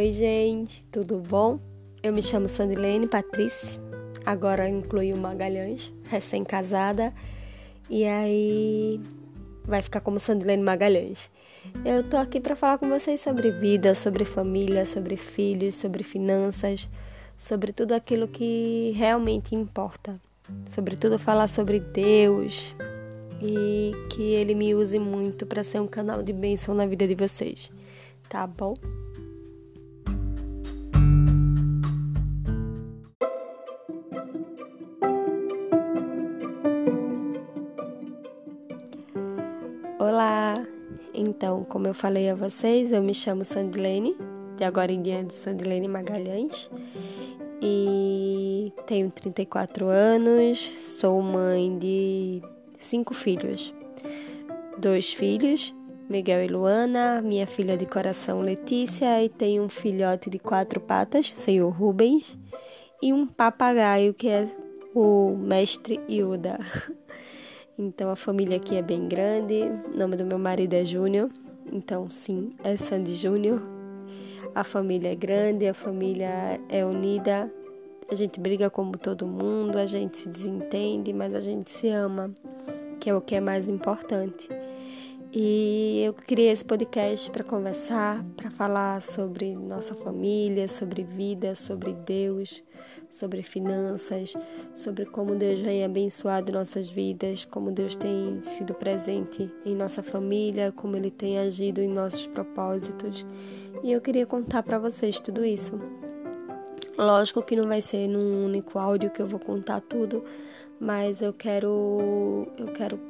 Oi, gente, tudo bom? Eu me chamo Sandilene Patrícia, agora inclui o Magalhães, recém-casada, e aí vai ficar como Sandilene Magalhães. Eu tô aqui para falar com vocês sobre vida, sobre família, sobre filhos, sobre finanças, sobre tudo aquilo que realmente importa. Sobretudo falar sobre Deus e que Ele me use muito para ser um canal de bênção na vida de vocês, tá bom? Como eu falei a vocês, eu me chamo Sandilene, de agora em diante Sandilene Magalhães, e tenho 34 anos, sou mãe de cinco filhos. Dois filhos, Miguel e Luana, minha filha de coração Letícia, e tenho um filhote de quatro patas, senhor Rubens, e um papagaio que é o mestre Yuda. Então a família aqui é bem grande. O nome do meu marido é Júnior. Então sim, é Sandy Júnior. A família é grande, a família é unida. A gente briga como todo mundo, a gente se desentende, mas a gente se ama, que é o que é mais importante. E eu criei esse podcast para conversar, para falar sobre nossa família, sobre vida, sobre Deus, sobre finanças, sobre como Deus vem abençoado nossas vidas, como Deus tem sido presente em nossa família, como Ele tem agido em nossos propósitos. E eu queria contar para vocês tudo isso. Lógico que não vai ser num único áudio que eu vou contar tudo, mas eu quero eu quero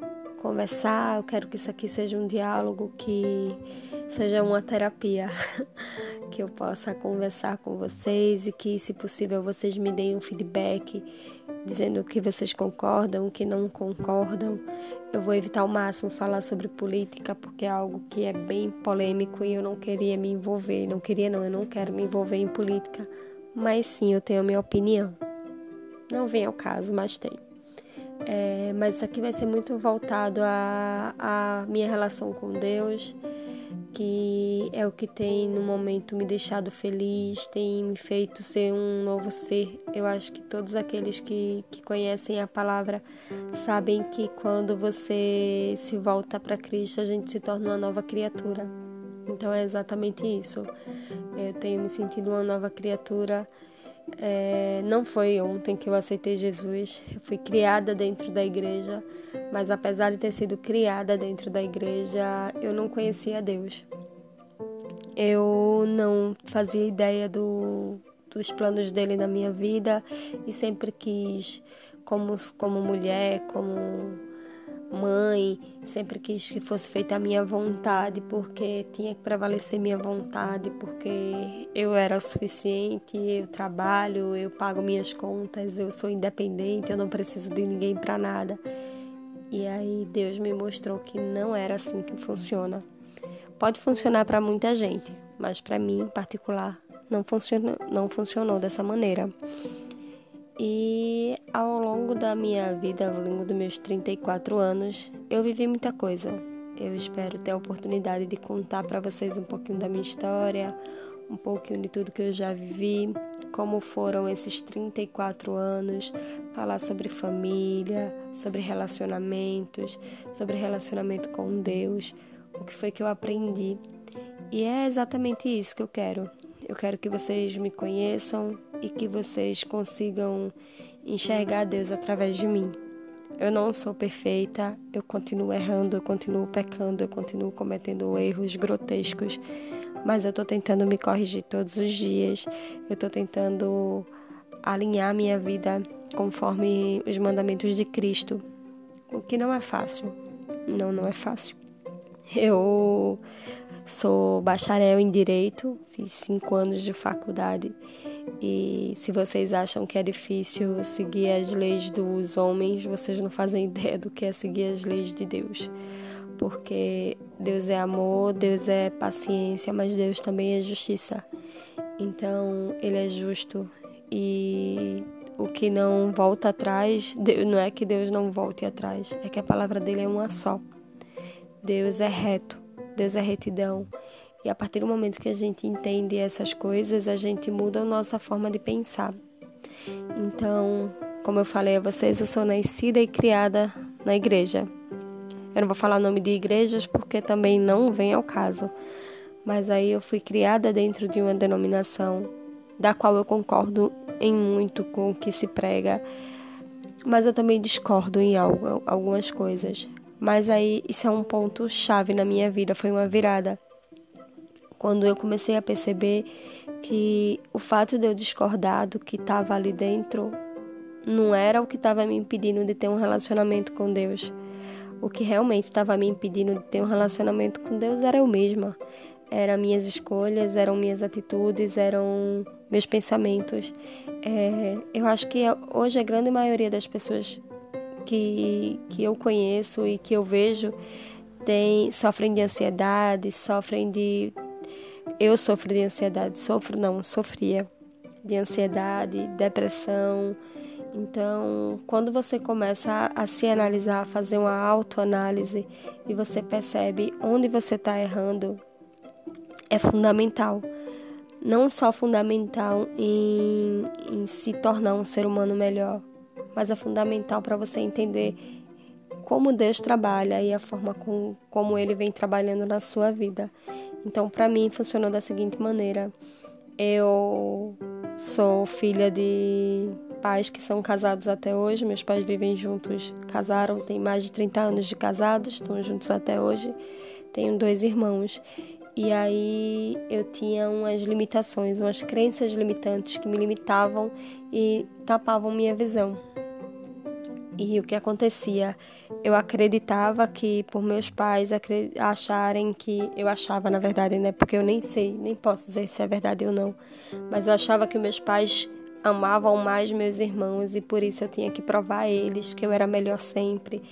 conversar, eu quero que isso aqui seja um diálogo, que seja uma terapia, que eu possa conversar com vocês e que, se possível, vocês me deem um feedback dizendo o que vocês concordam, o que não concordam. Eu vou evitar ao máximo falar sobre política porque é algo que é bem polêmico e eu não queria me envolver, não queria não, eu não quero me envolver em política, mas sim, eu tenho a minha opinião. Não vem ao caso, mas tenho. É, mas isso aqui vai ser muito voltado à, à minha relação com Deus, que é o que tem no momento me deixado feliz, tem me feito ser um novo ser. Eu acho que todos aqueles que, que conhecem a palavra sabem que quando você se volta para Cristo, a gente se torna uma nova criatura. Então é exatamente isso. Eu tenho me sentido uma nova criatura é, não foi ontem que eu aceitei Jesus. Eu fui criada dentro da igreja, mas apesar de ter sido criada dentro da igreja, eu não conhecia Deus. Eu não fazia ideia do, dos planos dele na minha vida e sempre quis, como, como mulher, como mãe, sempre quis que fosse feita a minha vontade, porque tinha que prevalecer minha vontade, porque eu era o suficiente, eu trabalho, eu pago minhas contas, eu sou independente, eu não preciso de ninguém para nada. E aí Deus me mostrou que não era assim que funciona. Pode funcionar para muita gente, mas para mim em particular não funcionou, não funcionou dessa maneira. E ao longo da minha vida, ao longo dos meus 34 anos, eu vivi muita coisa. Eu espero ter a oportunidade de contar para vocês um pouquinho da minha história, um pouquinho de tudo que eu já vivi, como foram esses 34 anos, falar sobre família, sobre relacionamentos, sobre relacionamento com Deus, o que foi que eu aprendi. E é exatamente isso que eu quero. Eu quero que vocês me conheçam, e que vocês consigam enxergar Deus através de mim. Eu não sou perfeita, eu continuo errando, eu continuo pecando, eu continuo cometendo erros grotescos, mas eu estou tentando me corrigir todos os dias, eu estou tentando alinhar minha vida conforme os mandamentos de Cristo, o que não é fácil. Não, não é fácil. Eu sou bacharel em Direito, fiz cinco anos de faculdade e se vocês acham que é difícil seguir as leis dos homens, vocês não fazem ideia do que é seguir as leis de Deus. Porque Deus é amor, Deus é paciência, mas Deus também é justiça. Então, Ele é justo e o que não volta atrás, não é que Deus não volte atrás, é que a palavra dele é uma só. Deus é reto, Deus é retidão. E a partir do momento que a gente entende essas coisas, a gente muda a nossa forma de pensar. Então, como eu falei a vocês, eu sou nascida e criada na igreja. Eu não vou falar nome de igrejas porque também não vem ao caso. Mas aí eu fui criada dentro de uma denominação da qual eu concordo em muito com o que se prega, mas eu também discordo em algo, algumas coisas. Mas aí isso é um ponto chave na minha vida, foi uma virada quando eu comecei a perceber que o fato de eu discordar do que estava ali dentro não era o que estava me impedindo de ter um relacionamento com Deus. O que realmente estava me impedindo de ter um relacionamento com Deus era eu mesma. Eram minhas escolhas, eram minhas atitudes, eram meus pensamentos. É, eu acho que hoje a grande maioria das pessoas que, que eu conheço e que eu vejo tem, sofrem de ansiedade, sofrem de eu sofro de ansiedade, sofro não, sofria de ansiedade, depressão. Então, quando você começa a, a se analisar, a fazer uma autoanálise e você percebe onde você está errando, é fundamental. Não só fundamental em, em se tornar um ser humano melhor, mas é fundamental para você entender como Deus trabalha e a forma com, como Ele vem trabalhando na sua vida. Então, para mim, funcionou da seguinte maneira: eu sou filha de pais que são casados até hoje, meus pais vivem juntos, casaram, têm mais de 30 anos de casados, estão juntos até hoje. Tenho dois irmãos. E aí eu tinha umas limitações, umas crenças limitantes que me limitavam e tapavam minha visão. E o que acontecia? Eu acreditava que, por meus pais acharem que. Eu achava, na verdade, né? Porque eu nem sei, nem posso dizer se é verdade ou não. Mas eu achava que meus pais amavam mais meus irmãos e por isso eu tinha que provar a eles que eu era melhor sempre.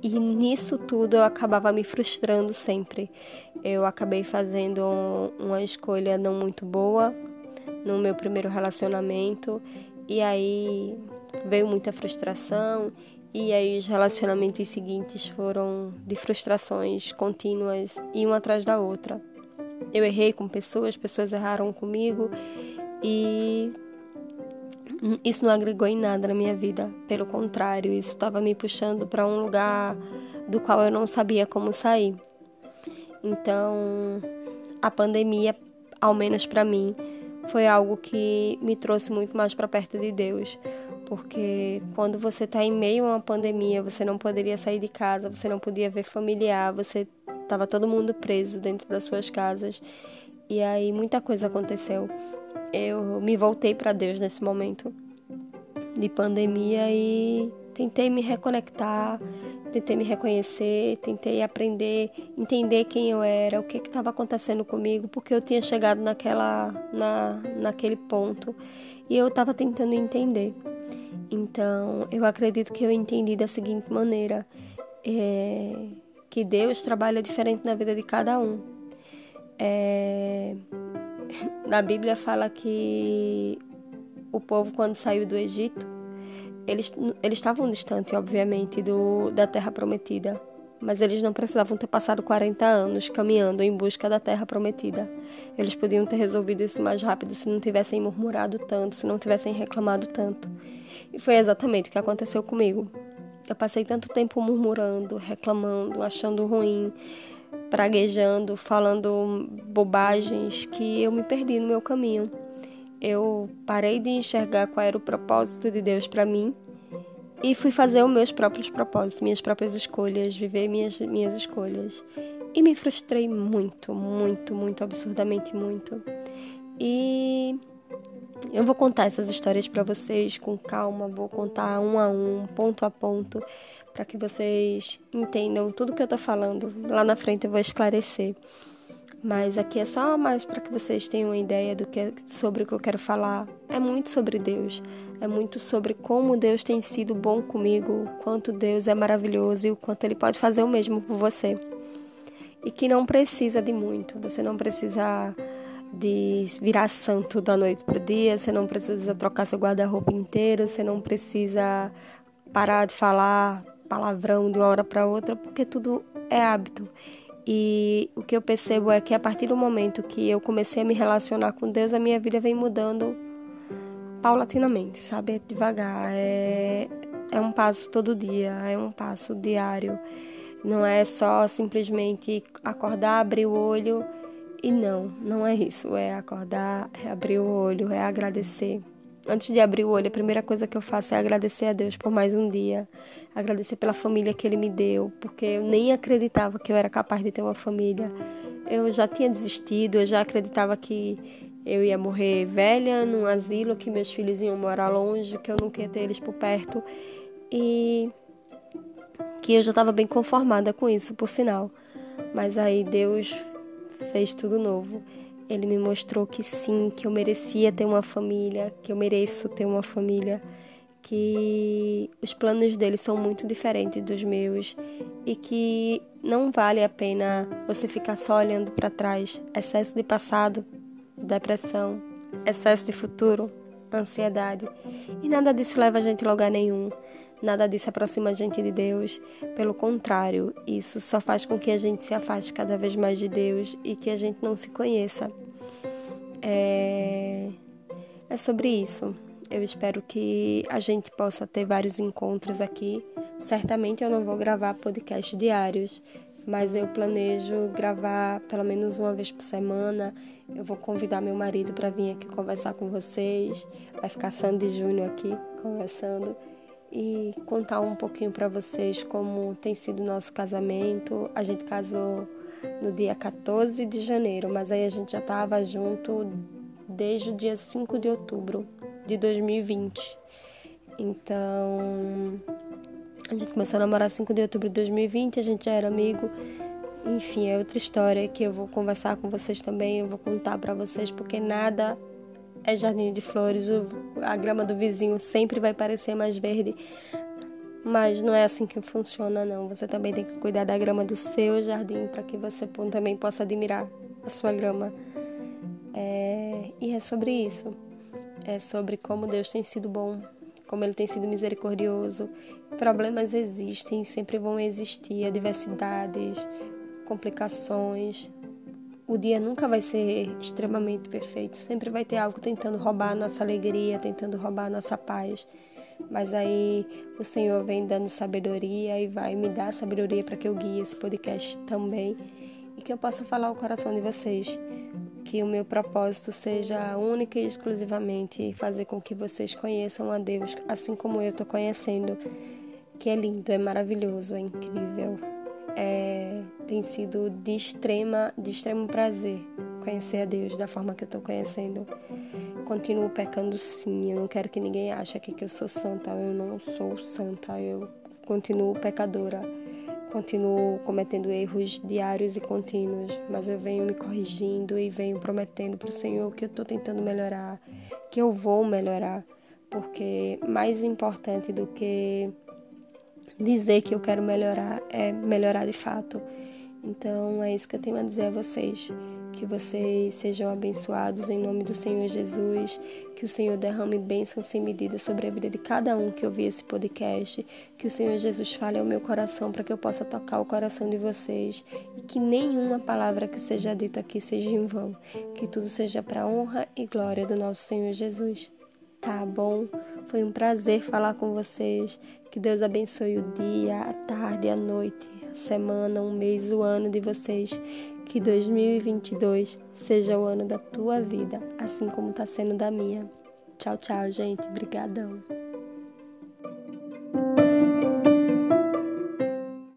E nisso tudo eu acabava me frustrando sempre. Eu acabei fazendo uma escolha não muito boa no meu primeiro relacionamento e aí veio muita frustração e aí os relacionamentos seguintes foram de frustrações contínuas e uma atrás da outra. Eu errei com pessoas, pessoas erraram comigo e isso não agregou em nada na minha vida. Pelo contrário, isso estava me puxando para um lugar do qual eu não sabia como sair. Então, a pandemia, ao menos para mim, foi algo que me trouxe muito mais para perto de Deus porque quando você está em meio a uma pandemia, você não poderia sair de casa, você não podia ver familiar, você estava todo mundo preso dentro das suas casas. E aí muita coisa aconteceu. Eu me voltei para Deus nesse momento de pandemia e tentei me reconectar, tentei me reconhecer, tentei aprender, entender quem eu era, o que estava acontecendo comigo, porque eu tinha chegado naquela, na, naquele ponto e eu estava tentando entender. Então, eu acredito que eu entendi da seguinte maneira: é, que Deus trabalha diferente na vida de cada um. É, na Bíblia fala que o povo, quando saiu do Egito, eles, eles estavam distantes, obviamente, do, da terra prometida, mas eles não precisavam ter passado 40 anos caminhando em busca da terra prometida. Eles podiam ter resolvido isso mais rápido se não tivessem murmurado tanto, se não tivessem reclamado tanto. E foi exatamente o que aconteceu comigo. Eu passei tanto tempo murmurando, reclamando, achando ruim, praguejando, falando bobagens que eu me perdi no meu caminho. Eu parei de enxergar qual era o propósito de Deus para mim e fui fazer os meus próprios propósitos, minhas próprias escolhas, viver minhas, minhas escolhas. E me frustrei muito, muito, muito, absurdamente muito. E eu vou contar essas histórias para vocês com calma, vou contar um a um, ponto a ponto, para que vocês entendam tudo que eu tô falando. Lá na frente eu vou esclarecer. Mas aqui é só mais para que vocês tenham uma ideia do que sobre o que eu quero falar. É muito sobre Deus, é muito sobre como Deus tem sido bom comigo, o quanto Deus é maravilhoso e o quanto ele pode fazer o mesmo por você. E que não precisa de muito, você não precisa de virar santo da noite para o dia, você não precisa trocar seu guarda-roupa inteiro, você não precisa parar de falar palavrão de uma hora para outra, porque tudo é hábito. E o que eu percebo é que a partir do momento que eu comecei a me relacionar com Deus, a minha vida vem mudando paulatinamente, sabe? É devagar, é, é um passo todo dia, é um passo diário. Não é só simplesmente acordar, abrir o olho e não, não é isso. É acordar, é abrir o olho, é agradecer. Antes de abrir o olho, a primeira coisa que eu faço é agradecer a Deus por mais um dia, agradecer pela família que Ele me deu, porque eu nem acreditava que eu era capaz de ter uma família. Eu já tinha desistido, eu já acreditava que eu ia morrer velha num asilo, que meus filhos iam morar longe, que eu não queria ter eles por perto e que eu já estava bem conformada com isso, por sinal. Mas aí Deus fez tudo novo. Ele me mostrou que sim, que eu merecia ter uma família, que eu mereço ter uma família, que os planos dele são muito diferentes dos meus e que não vale a pena você ficar só olhando para trás. Excesso de passado, depressão, excesso de futuro, ansiedade. E nada disso leva a gente a lugar nenhum. Nada disso aproxima a gente de Deus. Pelo contrário, isso só faz com que a gente se afaste cada vez mais de Deus e que a gente não se conheça. É, é sobre isso. Eu espero que a gente possa ter vários encontros aqui. Certamente eu não vou gravar podcast diários, mas eu planejo gravar pelo menos uma vez por semana. Eu vou convidar meu marido para vir aqui conversar com vocês. Vai ficar Sandy Júnior aqui conversando e contar um pouquinho para vocês como tem sido o nosso casamento. A gente casou no dia 14 de janeiro, mas aí a gente já estava junto desde o dia 5 de outubro de 2020. Então, a gente começou a namorar 5 de outubro de 2020, a gente já era amigo. Enfim, é outra história que eu vou conversar com vocês também, eu vou contar para vocês, porque nada é jardim de flores, o, a grama do vizinho sempre vai parecer mais verde. Mas não é assim que funciona, não. Você também tem que cuidar da grama do seu jardim para que você também possa admirar a sua grama. É, e é sobre isso. É sobre como Deus tem sido bom, como Ele tem sido misericordioso. Problemas existem, sempre vão existir, adversidades, complicações, o dia nunca vai ser extremamente perfeito. Sempre vai ter algo tentando roubar a nossa alegria, tentando roubar a nossa paz. Mas aí o Senhor vem dando sabedoria e vai me dar sabedoria para que eu guie esse podcast também e que eu possa falar o coração de vocês. Que o meu propósito seja única e exclusivamente fazer com que vocês conheçam a Deus, assim como eu estou conhecendo. Que é lindo, é maravilhoso, é incrível é, tem sido de extrema, de extremo prazer conhecer a Deus da forma que eu estou conhecendo. Continuo pecando sim, eu não quero que ninguém ache que eu sou santa, eu não sou santa, eu continuo pecadora, continuo cometendo erros diários e contínuos, mas eu venho me corrigindo e venho prometendo para o Senhor que eu estou tentando melhorar, que eu vou melhorar, porque mais importante do que dizer que eu quero melhorar é melhorar de fato. Então é isso que eu tenho a dizer a vocês. Que vocês sejam abençoados em nome do Senhor Jesus. Que o Senhor derrame bênção sem medida sobre a vida de cada um que ouvir esse podcast. Que o Senhor Jesus fale ao meu coração para que eu possa tocar o coração de vocês. E que nenhuma palavra que seja dita aqui seja em vão. Que tudo seja para honra e glória do nosso Senhor Jesus. Tá bom? Foi um prazer falar com vocês. Que Deus abençoe o dia, a tarde, a noite, semana, um mês, o ano de vocês. Que 2022 seja o ano da tua vida, assim como está sendo da minha. Tchau, tchau, gente. Obrigadão.